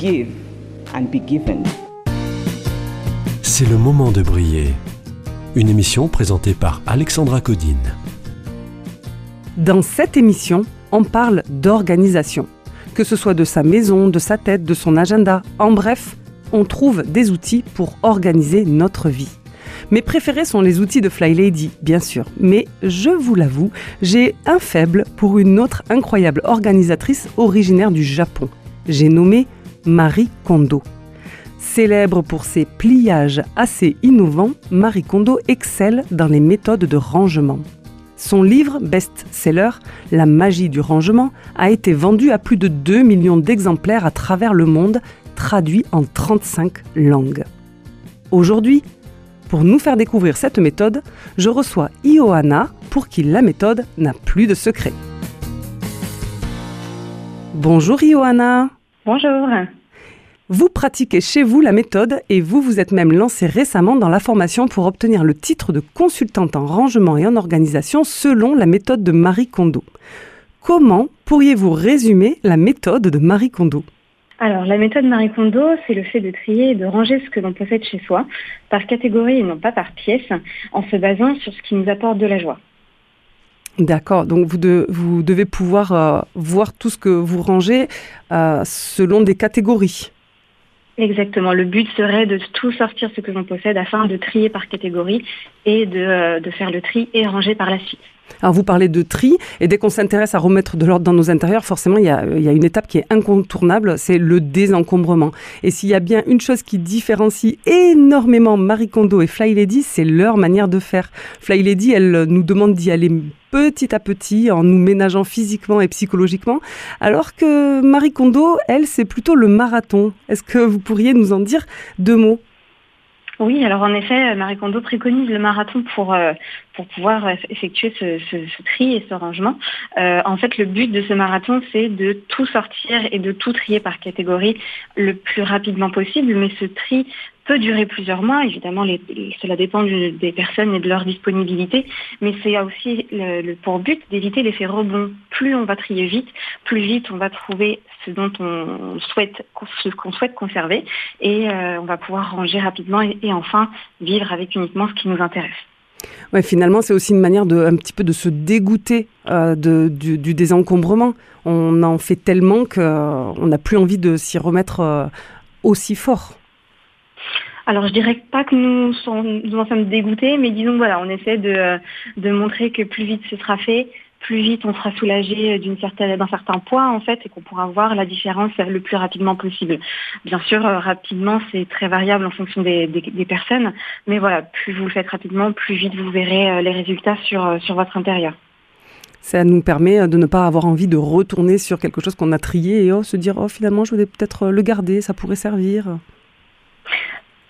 Give and be given. C'est le moment de briller. Une émission présentée par Alexandra Codine. Dans cette émission, on parle d'organisation. Que ce soit de sa maison, de sa tête, de son agenda, en bref, on trouve des outils pour organiser notre vie. Mes préférés sont les outils de Fly Lady, bien sûr, mais je vous l'avoue, j'ai un faible pour une autre incroyable organisatrice originaire du Japon. J'ai nommé Marie Kondo. Célèbre pour ses pliages assez innovants, Marie Kondo excelle dans les méthodes de rangement. Son livre best-seller, La magie du rangement, a été vendu à plus de 2 millions d'exemplaires à travers le monde, traduit en 35 langues. Aujourd'hui, pour nous faire découvrir cette méthode, je reçois Ioana pour qui la méthode n'a plus de secret. Bonjour Ioana Bonjour. Vous pratiquez chez vous la méthode et vous vous êtes même lancé récemment dans la formation pour obtenir le titre de consultante en rangement et en organisation selon la méthode de Marie Kondo. Comment pourriez-vous résumer la méthode de Marie Kondo? Alors, la méthode Marie Kondo, c'est le fait de trier et de ranger ce que l'on possède chez soi, par catégorie et non pas par pièce, en se basant sur ce qui nous apporte de la joie. D'accord, donc vous, de- vous devez pouvoir euh, voir tout ce que vous rangez euh, selon des catégories. Exactement. Le but serait de tout sortir ce que l'on possède afin de trier par catégorie et de, euh, de faire le tri et ranger par la suite. Alors vous parlez de tri, et dès qu'on s'intéresse à remettre de l'ordre dans nos intérieurs, forcément il y, a, il y a une étape qui est incontournable, c'est le désencombrement. Et s'il y a bien une chose qui différencie énormément Marie Kondo et Fly Lady, c'est leur manière de faire. Fly Lady, elle nous demande d'y aller petit à petit en nous ménageant physiquement et psychologiquement, alors que Marie Kondo, elle, c'est plutôt le marathon. Est-ce que vous pourriez nous en dire deux mots? Oui, alors en effet, Marie Kondo préconise le marathon pour, euh, pouvoir euh, effectuer ce, tri et ce rangement. Euh, en fait, le but de ce marathon, c'est de tout sortir et de tout trier par catégorie le plus rapidement possible, mais ce tri peut durer plusieurs mois. Évidemment, les- cela dépend du- des personnes et de leur disponibilité, mais c'est aussi le, pour but d'éviter l'effet rebond. Plus on va trier vite, plus vite on va trouver ce dont on souhaite, ce qu'on souhaite conserver, et euh, on va pouvoir ranger rapidement et, enfin vivre avec uniquement ce qui nous intéresse. Ouais, finalement, c'est aussi une manière de un petit peu de se dégoûter euh, du, désencombrement. On en fait tellement qu'on n'a plus envie de s'y remettre euh, aussi fort. Alors je dirais pas que nous, nous en sommes dégoûtés, mais disons voilà, on essaie de, montrer que plus vite ce sera fait, plus vite on sera soulagé d'un certain poids en fait, et qu'on pourra voir la différence le plus rapidement possible. Bien sûr, euh, rapidement c'est très variable en fonction des, personnes, mais voilà, plus vous le faites rapidement, plus vite vous verrez euh, les résultats sur, euh, sur votre intérieur. Ça nous permet de ne pas avoir envie de retourner sur quelque chose qu'on a trié et oh, se dire oh finalement je voudrais peut-être le garder, ça pourrait servir.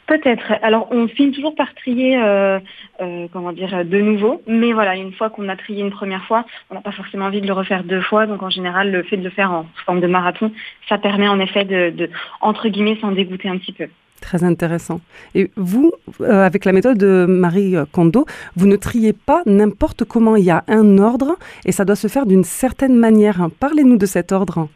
Peut-être. Alors, on finit toujours par trier, euh, euh, comment dire, de nouveau. Mais voilà, une fois qu'on a trié une première fois, on n'a pas forcément envie de le refaire deux fois. Donc, en général, le fait de le faire en forme de marathon, ça permet en effet de, entre guillemets, s'en dégoûter un petit peu. Très intéressant. Et vous, euh, avec la méthode de Marie Kondo, vous ne triez pas n'importe comment. Il y a un ordre et ça doit se faire d'une certaine manière. Parlez-nous de cet ordre.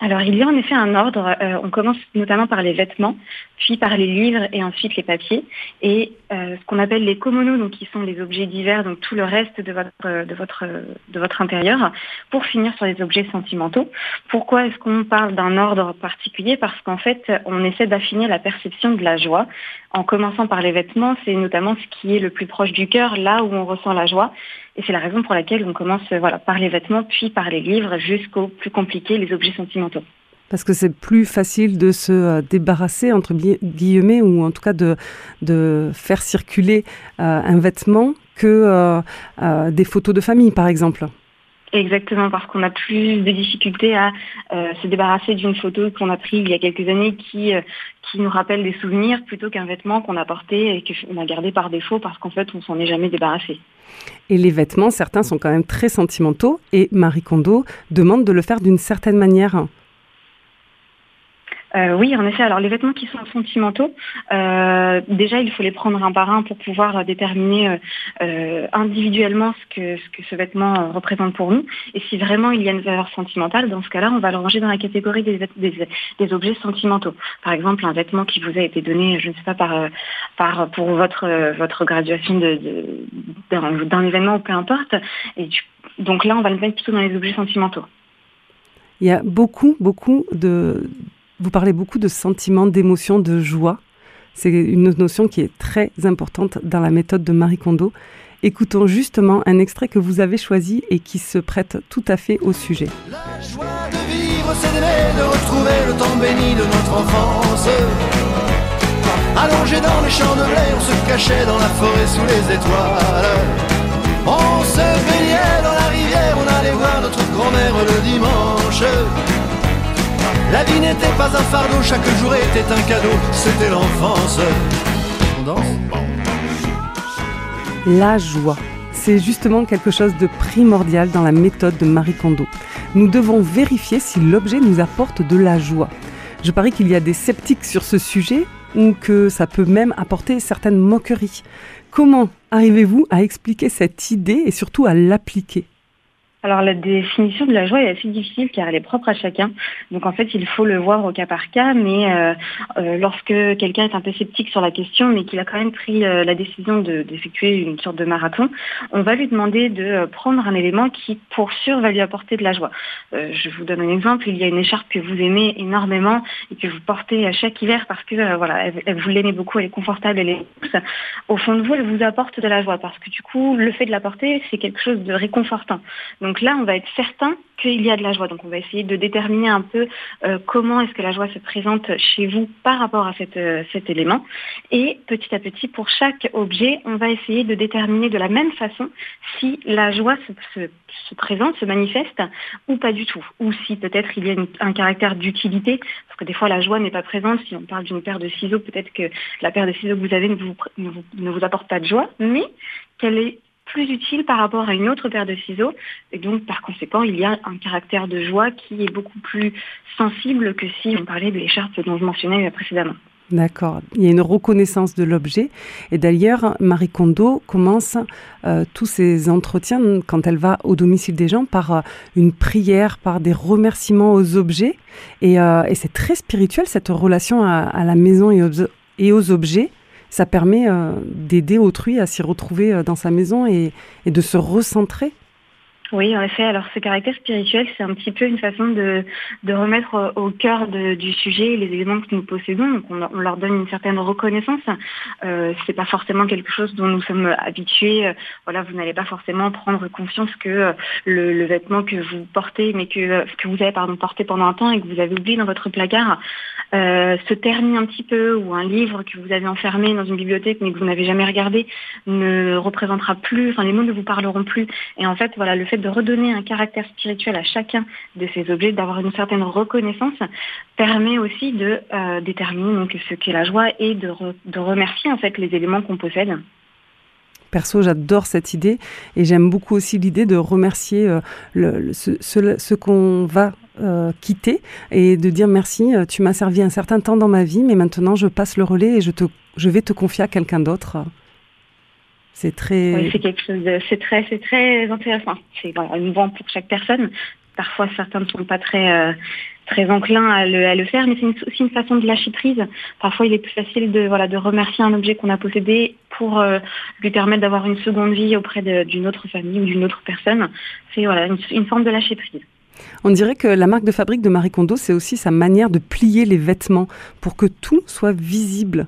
Alors, il y a en effet un ordre. Euh, on commence notamment par les vêtements, puis par les livres et ensuite les papiers. Et euh, ce qu'on appelle les komono, donc qui sont les objets divers, donc tout le reste de votre, de votre, de votre intérieur, pour finir sur les objets sentimentaux. Pourquoi est-ce qu'on parle d'un ordre particulier? Parce qu'en fait, on essaie d'affiner la perception de la joie. En commençant par les vêtements, c'est notamment ce qui est le plus proche du cœur, là où on ressent la joie. Et c'est la raison pour laquelle on commence euh, voilà, par les vêtements, puis par les livres, jusqu'au plus compliqué, les objets sentimentaux. Parce que c'est plus facile de se euh, débarrasser, entre gui- guillemets, ou en tout cas de, faire circuler euh, un vêtement que euh, des photos de famille, par exemple. Exactement, parce qu'on a plus de difficultés à euh, se débarrasser d'une photo qu'on a prise il y a quelques années qui, euh, qui nous rappelle des souvenirs plutôt qu'un vêtement qu'on a porté et qu'on a gardé par défaut parce qu'en fait on s'en est jamais débarrassé. Et les vêtements, certains sont quand même très sentimentaux et Marie Kondo demande de le faire d'une certaine manière. Euh, oui, en effet. Alors les vêtements qui sont sentimentaux, euh, déjà il faut les prendre un par un pour pouvoir euh, déterminer individuellement ce que, ce que ce vêtement représente pour nous. Et si vraiment il y a une valeur sentimentale, dans ce cas-là, on va le ranger dans la catégorie des, des, objets sentimentaux. Par exemple, un vêtement qui vous a été donné, je ne sais pas, par, par pour votre, votre graduation de, d'un événement ou peu importe. Et donc là, on va le mettre plutôt dans les objets sentimentaux. Il y a beaucoup, beaucoup de, vous parlez beaucoup de sentiments, d'émotions, de joie. C'est une notion qui est très importante dans la méthode de Marie Kondo. Écoutons justement un extrait que vous avez choisi et qui se prête tout à fait au sujet. La joie de vivre, c'est de retrouver le temps béni de notre enfance. Allongé dans les champs de blé, on se cachait dans la forêt sous les étoiles. On se baignait dans la rivière, on allait voir notre grand-mère le dimanche. La vie n'était pas un fardeau, chaque jour était un cadeau, c'était l'enfance. On danse La joie. C'est justement quelque chose de primordial dans la méthode de Marie Kondo. Nous devons vérifier si l'objet nous apporte de la joie. Je parie qu'il y a des sceptiques sur ce sujet ou que ça peut même apporter certaines moqueries. Comment arrivez-vous à expliquer cette idée et surtout à l'appliquer? Alors la définition de la joie est assez difficile car elle est propre à chacun. Donc en fait il faut le voir au cas par cas, mais euh, euh, lorsque quelqu'un est un peu sceptique sur la question, mais qu'il a quand même pris euh, la décision d'effectuer une sorte de marathon, on va lui demander de prendre un élément qui pour sûr va lui apporter de la joie. je vous donne un exemple, il y a une écharpe que vous aimez énormément et que vous portez à chaque hiver parce que voilà, vous l'aimez beaucoup, elle est confortable, elle est douce. Au fond de vous, elle vous apporte de la joie parce que du coup le fait de la porter c'est quelque chose de réconfortant. Là, on va être certain qu'il y a de la joie. Donc on va essayer de déterminer un peu euh, comment est-ce que la joie se présente chez vous par rapport à euh, cet élément. Et petit à petit, pour chaque objet, on va essayer de déterminer de la même façon si la joie se, présente, se manifeste ou pas du tout. Ou si peut-être il y a un caractère d'utilité, parce que des fois la joie n'est pas présente. Si on parle d'une paire de ciseaux, peut-être que la paire de ciseaux que vous avez ne vous, ne vous apporte pas de joie, mais qu'elle est plus utile par rapport à une autre paire de ciseaux. Et donc, par conséquent, il y a un caractère de joie qui est beaucoup plus sensible que si on parlait de l'écharpe dont je mentionnais précédemment. D'accord. Il y a une reconnaissance de l'objet. Et d'ailleurs, Marie Kondo commence euh, tous ses entretiens, quand elle va au domicile des gens, par euh, une prière, par des remerciements aux objets. Et, euh, c'est très spirituel, cette relation à, la maison et aux objets ça permet euh, d'aider autrui à s'y retrouver euh, dans sa maison et, de se recentrer. Oui, en effet. Alors, ce caractère spirituel, c'est un petit peu une façon de, remettre euh, au cœur du sujet les éléments que nous possédons. Donc, on, leur donne une certaine reconnaissance. Euh, c'est pas forcément quelque chose dont nous sommes habitués. Voilà, vous n'allez pas forcément prendre conscience que le, vêtement que vous portez, mais que, que vous avez porté pendant un temps et que vous avez oublié dans votre placard, euh, se ternit un petit peu ou un livre que vous avez enfermé dans une bibliothèque mais que vous n'avez jamais regardé ne représentera plus, enfin les mots ne vous parleront plus. Et en fait, voilà, le fait de redonner un caractère spirituel à chacun de ces objets, d'avoir une certaine reconnaissance, permet aussi de euh, déterminer donc ce qu'est la joie et de, de remercier en fait les éléments qu'on possède. Perso, j'adore cette idée et j'aime beaucoup aussi l'idée de remercier euh, ce, qu'on va euh, quitter et de dire merci, tu m'as servi un certain temps dans ma vie, mais maintenant je passe le relais et je, te, je vais te confier à quelqu'un d'autre. C'est très. Oui, c'est quelque chose c'est très, c'est très intéressant. C'est voilà, innovant pour chaque personne. Parfois, certains ne sont pas très très enclin à le, faire, mais c'est aussi une façon de lâcher prise. Parfois, il est plus facile de, voilà, de remercier un objet qu'on a possédé pour euh, lui permettre d'avoir une seconde vie auprès d'une autre famille ou d'une autre personne. C'est voilà, une, forme de lâcher prise. On dirait que la marque de fabrique de Marie Kondo, c'est aussi sa manière de plier les vêtements pour que tout soit visible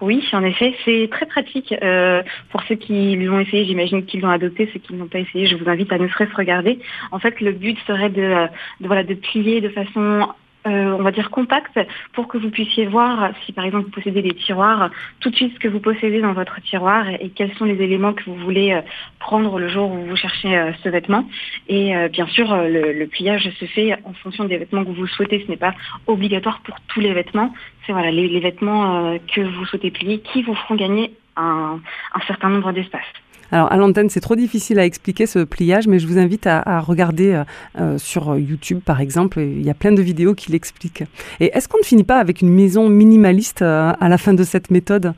oui, en effet, c'est très pratique. Euh, pour ceux qui l'ont essayé, j'imagine qu'ils l'ont adopté. Ceux qui ne l'ont pas essayé, je vous invite à ne serait-ce regarder. En fait, le but serait de, voilà, de plier de façon euh, on va dire compacte, pour que vous puissiez voir si par exemple vous possédez des tiroirs, tout de suite ce que vous possédez dans votre tiroir et quels sont les éléments que vous voulez euh, prendre le jour où vous cherchez euh, ce vêtement. Et euh, bien sûr, le, pliage se fait en fonction des vêtements que vous souhaitez. Ce n'est pas obligatoire pour tous les vêtements. C'est voilà les, vêtements que vous souhaitez plier qui vous feront gagner un, un certain nombre d'espaces. Alors à l'antenne, c'est trop difficile à expliquer ce pliage, mais je vous invite à, regarder euh, euh, sur YouTube, par exemple. Il y a plein de vidéos qui l'expliquent. Et est-ce qu'on ne finit pas avec une maison minimaliste euh, à la fin de cette méthode?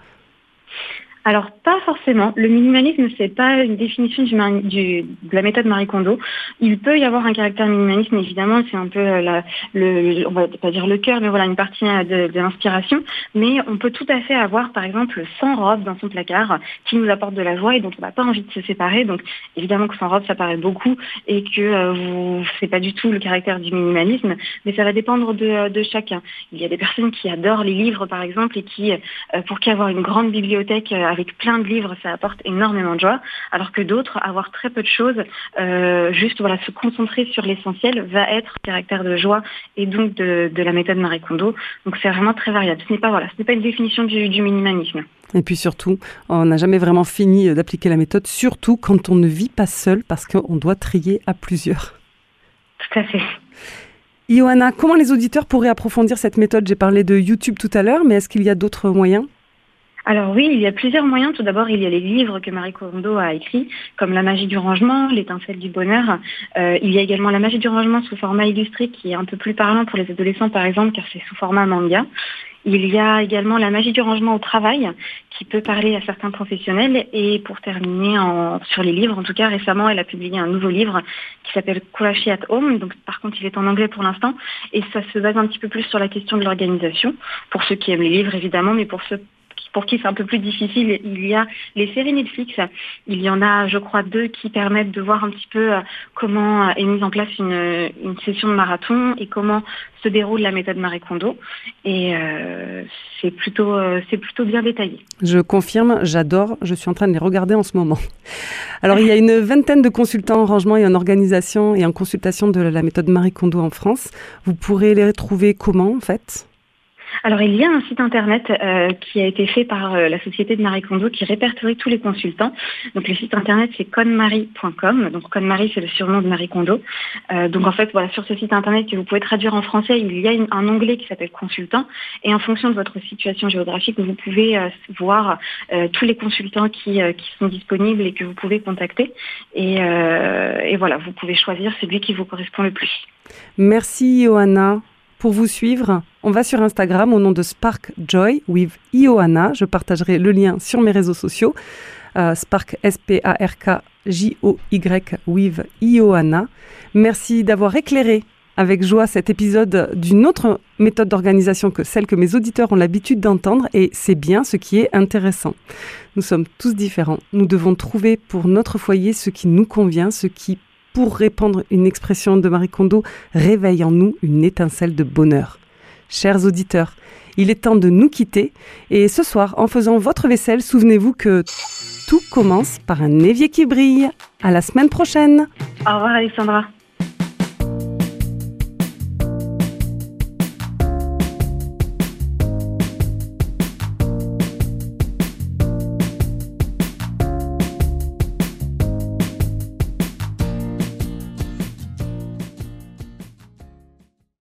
Alors pas forcément. Le minimalisme c'est pas une définition de la méthode Marie Kondo. Il peut y avoir un caractère minimalisme évidemment, c'est un peu euh, la, le, on va pas dire le cœur, mais voilà une partie euh, de, l'inspiration. Mais on peut tout à fait avoir par exemple 100 robes dans son placard qui nous apportent de la joie et dont on n'a pas envie de se séparer. Donc évidemment que 100 robes ça paraît beaucoup et que euh, c'est pas du tout le caractère du minimalisme, mais ça va dépendre de, de chacun. Il y a des personnes qui adorent les livres par exemple et qui euh, pour qui avoir une grande bibliothèque euh, avec plein de livres, ça apporte énormément de joie, alors que d'autres, avoir très peu de choses, euh, juste voilà, se concentrer sur l'essentiel, va être caractère de joie et donc de, de la méthode Marie Kondo. Donc c'est vraiment très variable. Ce n'est pas voilà, ce n'est pas une définition du, du minimalisme. Et puis surtout, on n'a jamais vraiment fini d'appliquer la méthode, surtout quand on ne vit pas seul, parce qu'on doit trier à plusieurs. Tout à fait. Ioana, comment les auditeurs pourraient approfondir cette méthode? J'ai parlé de YouTube tout à l'heure, mais est-ce qu'il y a d'autres moyens? Alors oui, il y a plusieurs moyens. Tout d'abord, il y a les livres que Marie Kondo a écrits, comme La magie du rangement, L'étincelle du bonheur. Euh, il y a également La magie du rangement sous format illustré, qui est un peu plus parlant pour les adolescents, par exemple, car c'est sous format manga. Il y a également La magie du rangement au travail, qui peut parler à certains professionnels. Et pour terminer sur les livres, en tout cas, récemment, elle a publié un nouveau livre qui s'appelle Kurashi at Home. Donc, par contre, il est en anglais pour l'instant. Et ça se base un petit peu plus sur la question de l'organisation, pour ceux qui aiment les livres, évidemment, mais pour ceux pour qui c'est un peu plus difficile, il y a les séries Netflix. Il y en a, je crois, deux qui permettent de voir un petit peu euh, comment est mise en place une, une session de marathon et comment se déroule la méthode Marie Kondo. Et euh, c'est plutôt, euh, c'est plutôt bien détaillé. Je confirme, j'adore, je suis en train de les regarder en ce moment. Alors, il y a une vingtaine de consultants en rangement et en organisation et en consultation de la méthode Marie Kondo en France. Vous pourrez les retrouver comment, en fait? Alors il y a un site internet euh, qui a été fait par euh, la société de Marie Kondo qui répertorie tous les consultants. Donc le site internet c'est conmarie.com. Donc Conmarie c'est le surnom de Marie Kondo. Euh, donc en fait voilà sur ce site internet que vous pouvez traduire en français, il y a un onglet qui s'appelle consultant et en fonction de votre situation géographique vous pouvez voir tous les consultants qui, sont disponibles et que vous pouvez contacter. Et voilà vous pouvez choisir celui qui vous correspond le plus. Merci Johanna. Pour vous suivre, on va sur Instagram au nom de Spark Joy with Ioana. Je partagerai le lien sur mes réseaux sociaux. Euh, Spark S-P-A-R-K J-O-Y with Ioana. Merci d'avoir éclairé avec joie cet épisode d'une autre méthode d'organisation que celle que mes auditeurs ont l'habitude d'entendre et c'est bien ce qui est intéressant. Nous sommes tous différents. Nous devons trouver pour notre foyer ce qui nous convient, ce qui pour répandre une expression de Marie Kondo, réveille en nous une étincelle de bonheur. Chers auditeurs, il est temps de nous quitter et ce soir, en faisant votre vaisselle, souvenez-vous que tout commence par un évier qui brille. À la semaine prochaine. Au revoir Alexandra.